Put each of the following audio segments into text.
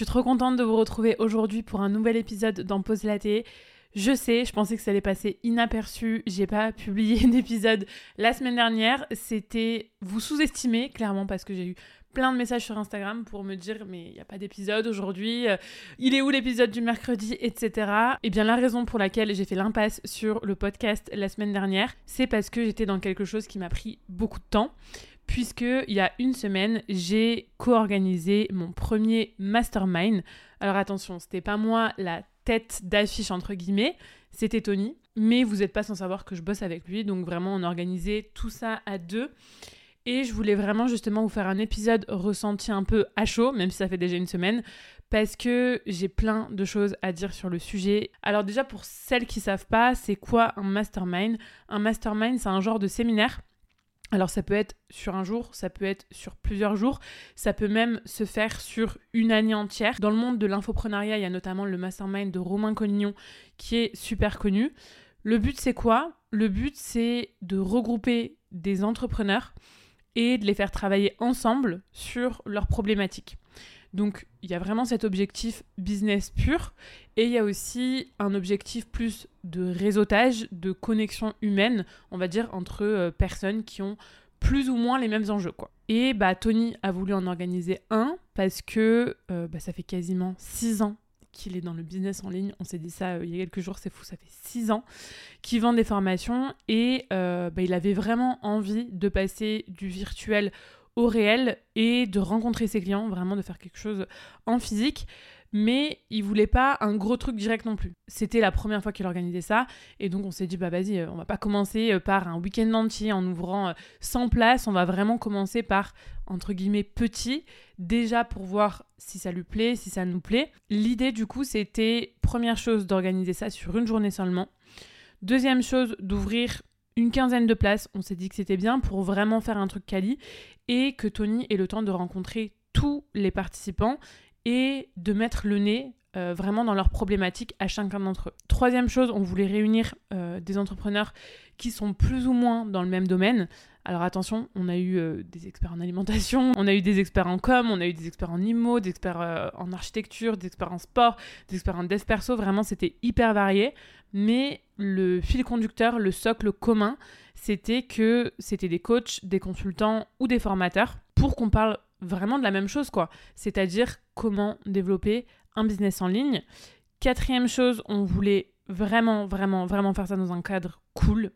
suis trop contente de vous retrouver aujourd'hui pour un nouvel épisode dans Pause Laté. Je sais, je pensais que ça allait passer inaperçu. J'ai pas publié d'épisode la semaine dernière. C'était vous sous-estimer, clairement, parce que j'ai eu plein de messages sur Instagram pour me dire mais il n'y a pas d'épisode aujourd'hui, euh, il est où l'épisode du mercredi, etc. Et eh bien la raison pour laquelle j'ai fait l'impasse sur le podcast la semaine dernière, c'est parce que j'étais dans quelque chose qui m'a pris beaucoup de temps puisque il y a une semaine, j'ai co-organisé mon premier mastermind. Alors attention, c'était pas moi la tête d'affiche entre guillemets, c'était Tony, mais vous n'êtes pas sans savoir que je bosse avec lui, donc vraiment on organisait tout ça à deux. Et je voulais vraiment justement vous faire un épisode ressenti un peu à chaud, même si ça fait déjà une semaine, parce que j'ai plein de choses à dire sur le sujet. Alors déjà pour celles qui savent pas, c'est quoi un mastermind? Un mastermind, c'est un genre de séminaire alors ça peut être sur un jour, ça peut être sur plusieurs jours, ça peut même se faire sur une année entière. Dans le monde de l'infoprenariat, il y a notamment le mastermind de Romain Collignon qui est super connu. Le but c'est quoi? Le but c'est de regrouper des entrepreneurs et de les faire travailler ensemble sur leurs problématiques. Donc il y a vraiment cet objectif business pur et il y a aussi un objectif plus de réseautage, de connexion humaine, on va dire, entre euh, personnes qui ont plus ou moins les mêmes enjeux. Quoi. Et bah, Tony a voulu en organiser un parce que euh, bah, ça fait quasiment six ans qu'il est dans le business en ligne. On s'est dit ça euh, il y a quelques jours, c'est fou, ça fait six ans qu'il vend des formations et bah, il avait vraiment envie de passer du virtuel au réel et de rencontrer ses clients, vraiment de faire quelque chose en physique. Mais il voulait pas un gros truc direct non plus. C'était la première fois qu'il organisait ça. Et donc on s'est dit, bah vas-y, euh, on va pas commencer euh, par un week-end entier en ouvrant 100 euh, places. On va vraiment commencer par, entre guillemets, petit. Déjà pour voir si ça lui plaît, si ça nous plaît. L'idée du coup, c'était, première chose, d'organiser ça sur une journée seulement. Deuxième chose, d'ouvrir une quinzaine de places. On s'est dit que c'était bien pour vraiment faire un truc quali et que Tony ait le temps de rencontrer tous les participants et de mettre le nez euh, vraiment dans leurs problématiques à chacun d'entre eux. Troisième chose, on voulait réunir euh, des entrepreneurs qui sont plus ou moins dans le même domaine. Alors attention, on a eu euh, des experts en alimentation, on a eu des experts en com, on a eu des experts en IMO, des experts en architecture, des experts en sport, des experts en dev perso, vraiment c'était hyper varié. Mais le fil conducteur, le socle commun, c'était que c'était des coachs, des consultants ou des formateurs pour qu'on parle vraiment de la même chose, quoi. C'est-à-dire comment développer un business en ligne. Quatrième chose, on voulait vraiment, vraiment, vraiment faire ça dans un cadre cool.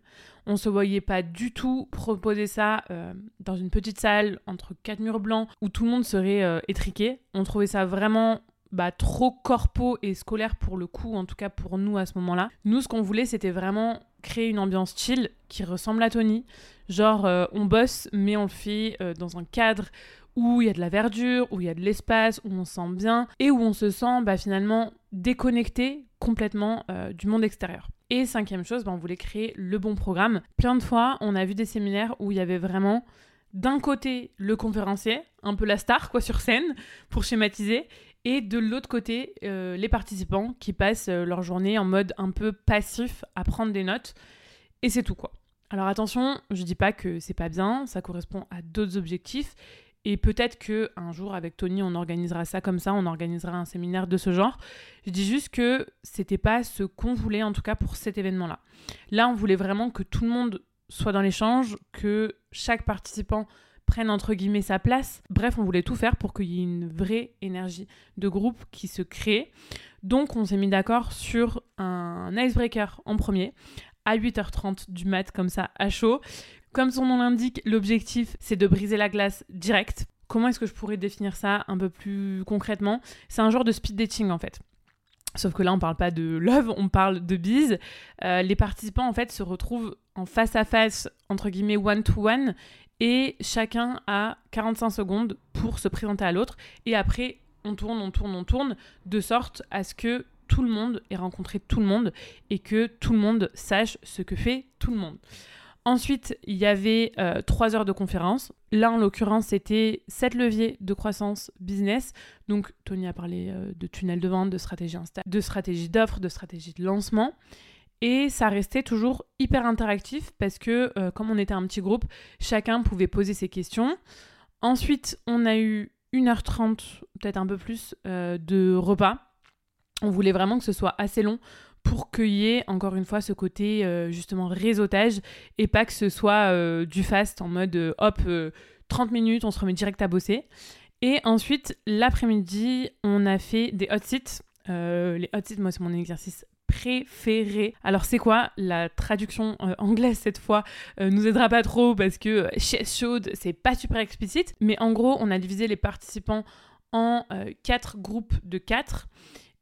On se voyait pas du tout proposer ça euh, dans une petite salle entre quatre murs blancs où tout le monde serait euh, étriqué. On trouvait ça vraiment bah, trop corpo et scolaire pour le coup, en tout cas pour nous à ce moment-là. Nous, ce qu'on voulait, c'était vraiment créer une ambiance chill qui ressemble à Tony. Genre, euh, on bosse, mais on le fait dans un cadre où il y a de la verdure, où il y a de l'espace, où on se sent bien et où on se sent bah, finalement déconnecté complètement euh, du monde extérieur. Et cinquième chose, bah, on voulait créer le bon programme. Plein de fois, on a vu des séminaires où il y avait vraiment d'un côté le conférencier, un peu la star quoi sur scène pour schématiser, et de l'autre côté euh, les participants qui passent euh, leur journée en mode un peu passif à prendre des notes. Et c'est tout quoi. Alors attention, je dis pas que c'est pas bien, ça correspond à d'autres objectifs et peut-être que un jour avec Tony, on organisera ça comme ça, on organisera un séminaire de ce genre. Je dis juste que c'était pas ce qu'on voulait en tout cas pour cet événement-là. Là, on voulait vraiment que tout le monde soit dans l'échange, que chaque participant prenne entre guillemets sa place. Bref, on voulait tout faire pour qu'il y ait une vraie énergie de groupe qui se crée. Donc, on s'est mis d'accord sur un icebreaker en premier à 8h30 du mat comme ça à chaud comme son nom l'indique, l'objectif c'est de briser la glace direct. Comment est-ce que je pourrais définir ça un peu plus concrètement? C'est un genre de speed dating en fait. Sauf que là, on parle pas de love, on parle de bise. Euh, les participants, en fait, se retrouvent en face à face, entre guillemets, one-to-one, et chacun a 45 secondes pour se présenter à l'autre. Et après, on tourne, on tourne, on tourne, de sorte à ce que tout le monde ait rencontré tout le monde et que tout le monde sache ce que fait tout le monde. Ensuite, il y avait euh, trois heures de conférence. Là, en l'occurrence, c'était sept leviers de croissance business. Donc, Tony a parlé euh, de tunnel de vente, de stratégie Insta, de stratégie d'offre, de stratégie de lancement. Et ça restait toujours hyper interactif parce que, euh, comme on était un petit groupe, chacun pouvait poser ses questions. Ensuite, on a eu 1h30, peut-être un peu plus, de repas. On voulait vraiment que ce soit assez long pour qu'il y ait encore une fois ce côté euh, justement réseautage et pas que ce soit euh, du fast en mode hop 30 minutes on se remet direct à bosser. Et ensuite l'après-midi on a fait des hot seats. Les hot seats moi c'est mon exercice préféré. Alors c'est quoi la traduction anglaise cette fois nous aidera pas trop parce que chest chaude c'est pas super explicite. Mais en gros on a divisé les participants en quatre groupes de quatre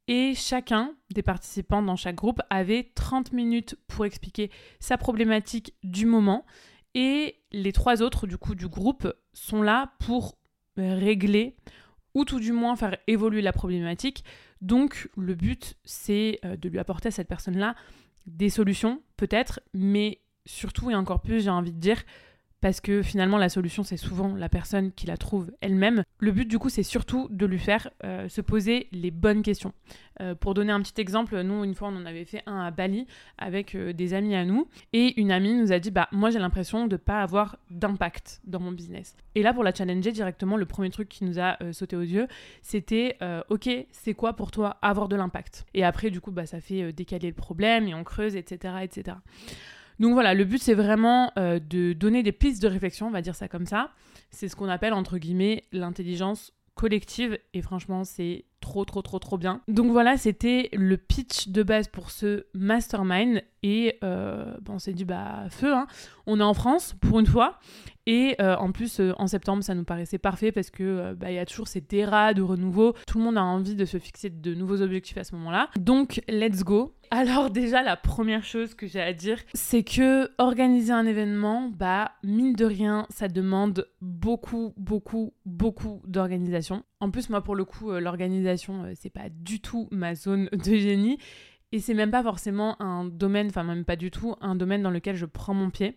et chacun des participants dans chaque groupe avait 30 minutes pour expliquer sa problématique du moment. Et les trois autres du coup du groupe sont là pour régler ou tout du moins faire évoluer la problématique. Donc le but c'est euh, de lui apporter à cette personne-là des solutions peut-être, mais surtout et encore plus j'ai envie de dire parce que finalement la solution c'est souvent la personne qui la trouve elle-même. Le but du coup c'est surtout de lui faire euh, se poser les bonnes questions. Euh, pour donner un petit exemple, nous une fois on en avait fait un à Bali avec euh, des amis à nous et une amie nous a dit bah moi j'ai l'impression de pas avoir d'impact dans mon business. Et là pour la challenger directement le premier truc qui nous a sauté aux yeux c'était ok c'est quoi pour toi avoir de l'impact? Et après du coup bah ça fait décaler le problème et on creuse etc etc. Donc voilà, le but c'est vraiment euh, de donner des pistes de réflexion, on va dire ça comme ça. C'est ce qu'on appelle entre guillemets l'intelligence collective et franchement c'est trop trop trop trop bien. Donc voilà, c'était le pitch de base pour ce mastermind et euh, on s'est dit bah feu, hein. on est en France pour une fois et euh, en plus euh, en septembre ça nous paraissait parfait parce que bah, il y a toujours ces terras de renouveau, tout le monde a envie de se fixer de nouveaux objectifs à ce moment-là. Donc let's go. Alors déjà la première chose que j'ai à dire, c'est que organiser un événement, bah mine de rien, ça demande beaucoup beaucoup beaucoup d'organisation. En plus moi pour le coup l'organisation euh, c'est pas du tout ma zone de génie. Et c'est même pas forcément un domaine, enfin même pas du tout, un domaine dans lequel je prends mon pied.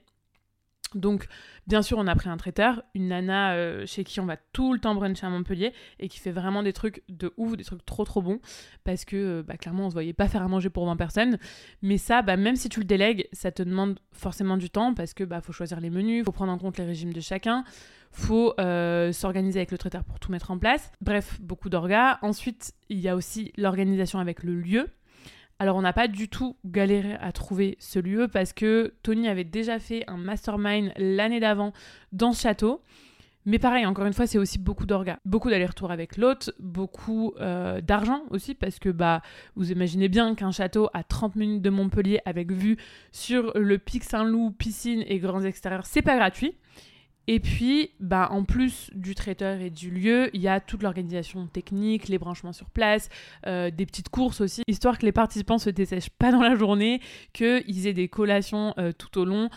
Donc, bien sûr, on a pris un traiteur, une nana euh, chez qui on va tout le temps bruncher à Montpellier et qui fait vraiment des trucs de ouf, des trucs trop trop bons parce que euh, bah, clairement, on se voyait pas faire à manger pour 20 personnes. Mais ça, bah, même si tu le délègues, ça te demande forcément du temps parce que bah, faut choisir les menus, faut prendre en compte les régimes de chacun, faut euh, s'organiser avec le traiteur pour tout mettre en place. Bref, beaucoup d'orgas. Ensuite, il y a aussi l'organisation avec le lieu. Alors on n'a pas du tout galéré à trouver ce lieu parce que Tony avait déjà fait un mastermind l'année d'avant dans ce château. Mais pareil, encore une fois, c'est aussi beaucoup d'orgas. Beaucoup d'aller-retour avec l'hôte, beaucoup euh, d'argent aussi, parce que bah, vous imaginez bien qu'un château à 30 minutes de Montpellier avec vue sur le Pic Saint-Loup, piscine et grands extérieurs, c'est pas gratuit. Et puis, bah, en plus du traiteur et du lieu, il y a toute l'organisation technique, les branchements sur place, euh, des petites courses aussi, histoire que les participants se dessèchent pas dans la journée, qu'ils aient des collations euh, tout au long,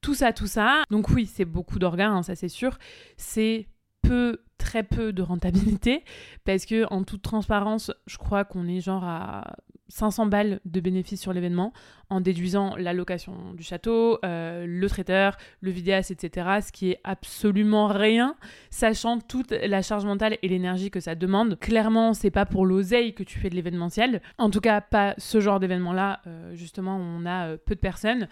tout ça, tout ça. Donc oui, c'est beaucoup d'organes, hein, ça c'est sûr. C'est peu, très peu de rentabilité, parce que en toute transparence, je crois qu'on est genre à 500 balles de bénéfices sur l'événement en déduisant la location du château, euh, le traiteur, le vidéaste, etc. Ce qui est absolument rien, sachant toute la charge mentale et l'énergie que ça demande. Clairement, c'est pas pour l'oseille que tu fais de l'événementiel. En tout cas, pas ce genre d'événement-là. Euh, justement, on a euh, peu de personnes.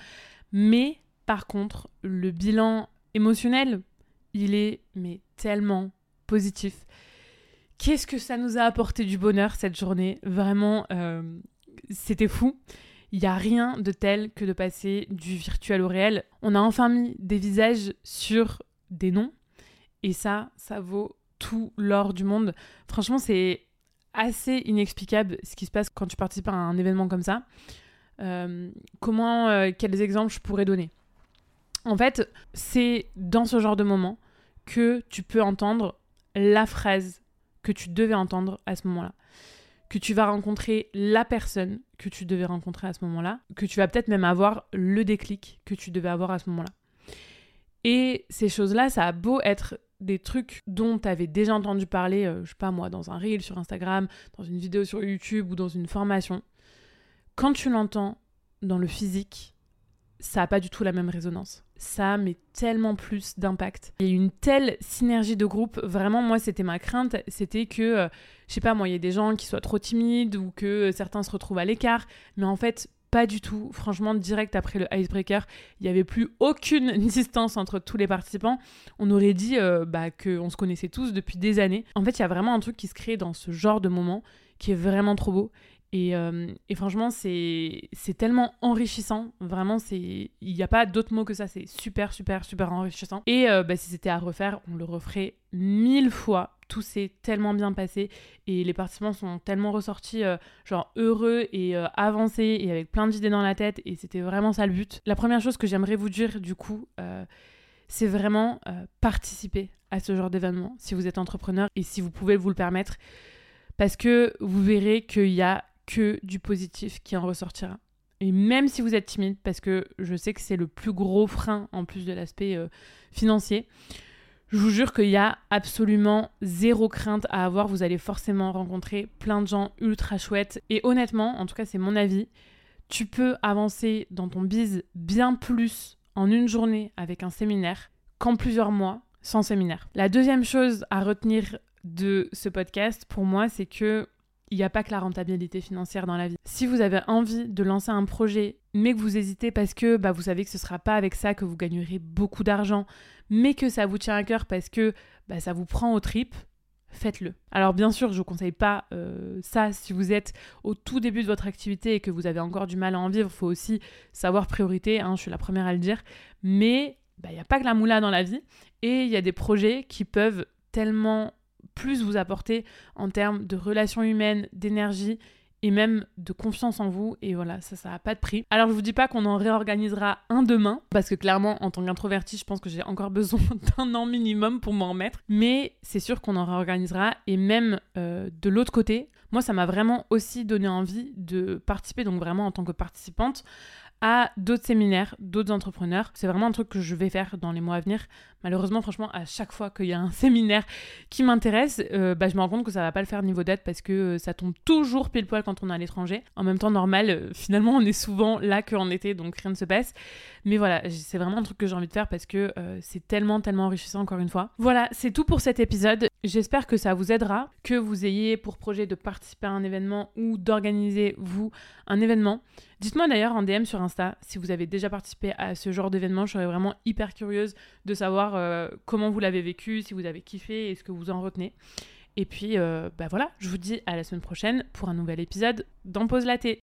Mais par contre, le bilan émotionnel, il est mais tellement positif. Qu'est-ce que ça nous a apporté du bonheur cette journée? Vraiment, euh, c'était fou. Il n'y a rien de tel que de passer du virtuel au réel. On a enfin mis des visages sur des noms. Et ça, ça vaut tout l'or du monde. Franchement, c'est assez inexplicable ce qui se passe quand tu participes à un événement comme ça. Euh, comment, euh, quels exemples je pourrais donner? En fait, c'est dans ce genre de moment que tu peux entendre la phrase que tu devais entendre à ce moment-là. Que tu vas rencontrer la personne que tu devais rencontrer à ce moment-là. Que tu vas peut-être même avoir le déclic que tu devais avoir à ce moment-là. Et ces choses-là, ça a beau être des trucs dont tu avais déjà entendu parler, euh, je sais pas moi, dans un reel sur Instagram, dans une vidéo sur YouTube ou dans une formation. Quand tu l'entends dans le physique, ça n'a pas du tout la même résonance. Ça met tellement plus d'impact. Il y a une telle synergie de groupe. Vraiment, moi, c'était ma crainte. C'était que, euh, je sais pas, moi, il y a des gens qui soient trop timides ou que certains se retrouvent à l'écart. Mais en fait, pas du tout. Franchement, direct après le icebreaker, il n'y avait plus aucune distance entre tous les participants. On aurait dit euh, bah, qu'on se connaissait tous depuis des années. En fait, il y a vraiment un truc qui se crée dans ce genre de moment qui est vraiment trop beau. Et, euh, et, franchement, c'est tellement enrichissant. Vraiment, il n'y a pas d'autre mot que ça. C'est super, super, super enrichissant. Et euh, bah, si c'était à refaire, on le referait mille fois. Tout s'est tellement bien passé. Et les participants sont tellement ressortis euh, genre heureux et avancés et avec plein d'idées dans la tête. Et c'était vraiment ça le but. La première chose que j'aimerais vous dire, du coup, c'est vraiment participer à ce genre d'événement si vous êtes entrepreneur et si vous pouvez vous le permettre. Parce que vous verrez qu'il y a que du positif qui en ressortira. Et même si vous êtes timide, parce que je sais que c'est le plus gros frein en plus de l'aspect euh, financier, je vous jure qu'il y a absolument zéro crainte à avoir. Vous allez forcément rencontrer plein de gens ultra chouettes. Et honnêtement, en tout cas c'est mon avis, tu peux avancer dans ton biz bien plus en une journée avec un séminaire qu'en plusieurs mois sans séminaire. La deuxième chose à retenir de ce podcast pour moi, c'est que il n'y a pas que la rentabilité financière dans la vie. Si vous avez envie de lancer un projet, mais que vous hésitez parce que bah, vous savez que ce ne sera pas avec ça que vous gagnerez beaucoup d'argent, mais que ça vous tient à cœur parce que bah, ça vous prend aux tripes, faites-le. Alors bien sûr, je ne vous conseille pas euh, ça si vous êtes au tout début de votre activité et que vous avez encore du mal à en vivre. Il faut aussi savoir priorité, hein, je suis la première à le dire. Mais bah, il n'y a pas que la moula dans la vie et il y a des projets qui peuvent tellement plus vous apporter en termes de relations humaines, d'énergie et même de confiance en vous. Et voilà, ça, ça n'a pas de prix. Alors, je vous dis pas qu'on en réorganisera un demain, parce que clairement, en tant qu'introverti, je pense que j'ai encore besoin d'un an minimum pour m'en remettre. Mais c'est sûr qu'on en réorganisera. Et même euh, de l'autre côté, moi, ça m'a vraiment aussi donné envie de participer, donc vraiment en tant que participante, à d'autres séminaires, d'autres entrepreneurs. C'est vraiment un truc que je vais faire dans les mois à venir. Malheureusement, franchement, à chaque fois qu'il y a un séminaire qui m'intéresse, euh, bah, je me rends compte que ça va pas le faire niveau date parce que euh, ça tombe toujours pile poil quand on est à l'étranger. En même temps, normal, euh, finalement, on est souvent là qu'en été, donc rien ne se passe. Mais voilà, c'est vraiment un truc que j'ai envie de faire parce que c'est tellement, tellement enrichissant encore une fois. Voilà, c'est tout pour cet épisode. J'espère que ça vous aidera, que vous ayez pour projet de participer à un événement ou d'organiser, vous, un événement. Dites-moi d'ailleurs en DM sur Insta si vous avez déjà participé à ce genre d'événement. Je serais vraiment hyper curieuse de savoir euh, comment vous l'avez vécu, si vous avez kiffé et ce que vous en retenez. Et puis, euh, bah voilà, je vous dis à la semaine prochaine pour un nouvel épisode d'En Pause la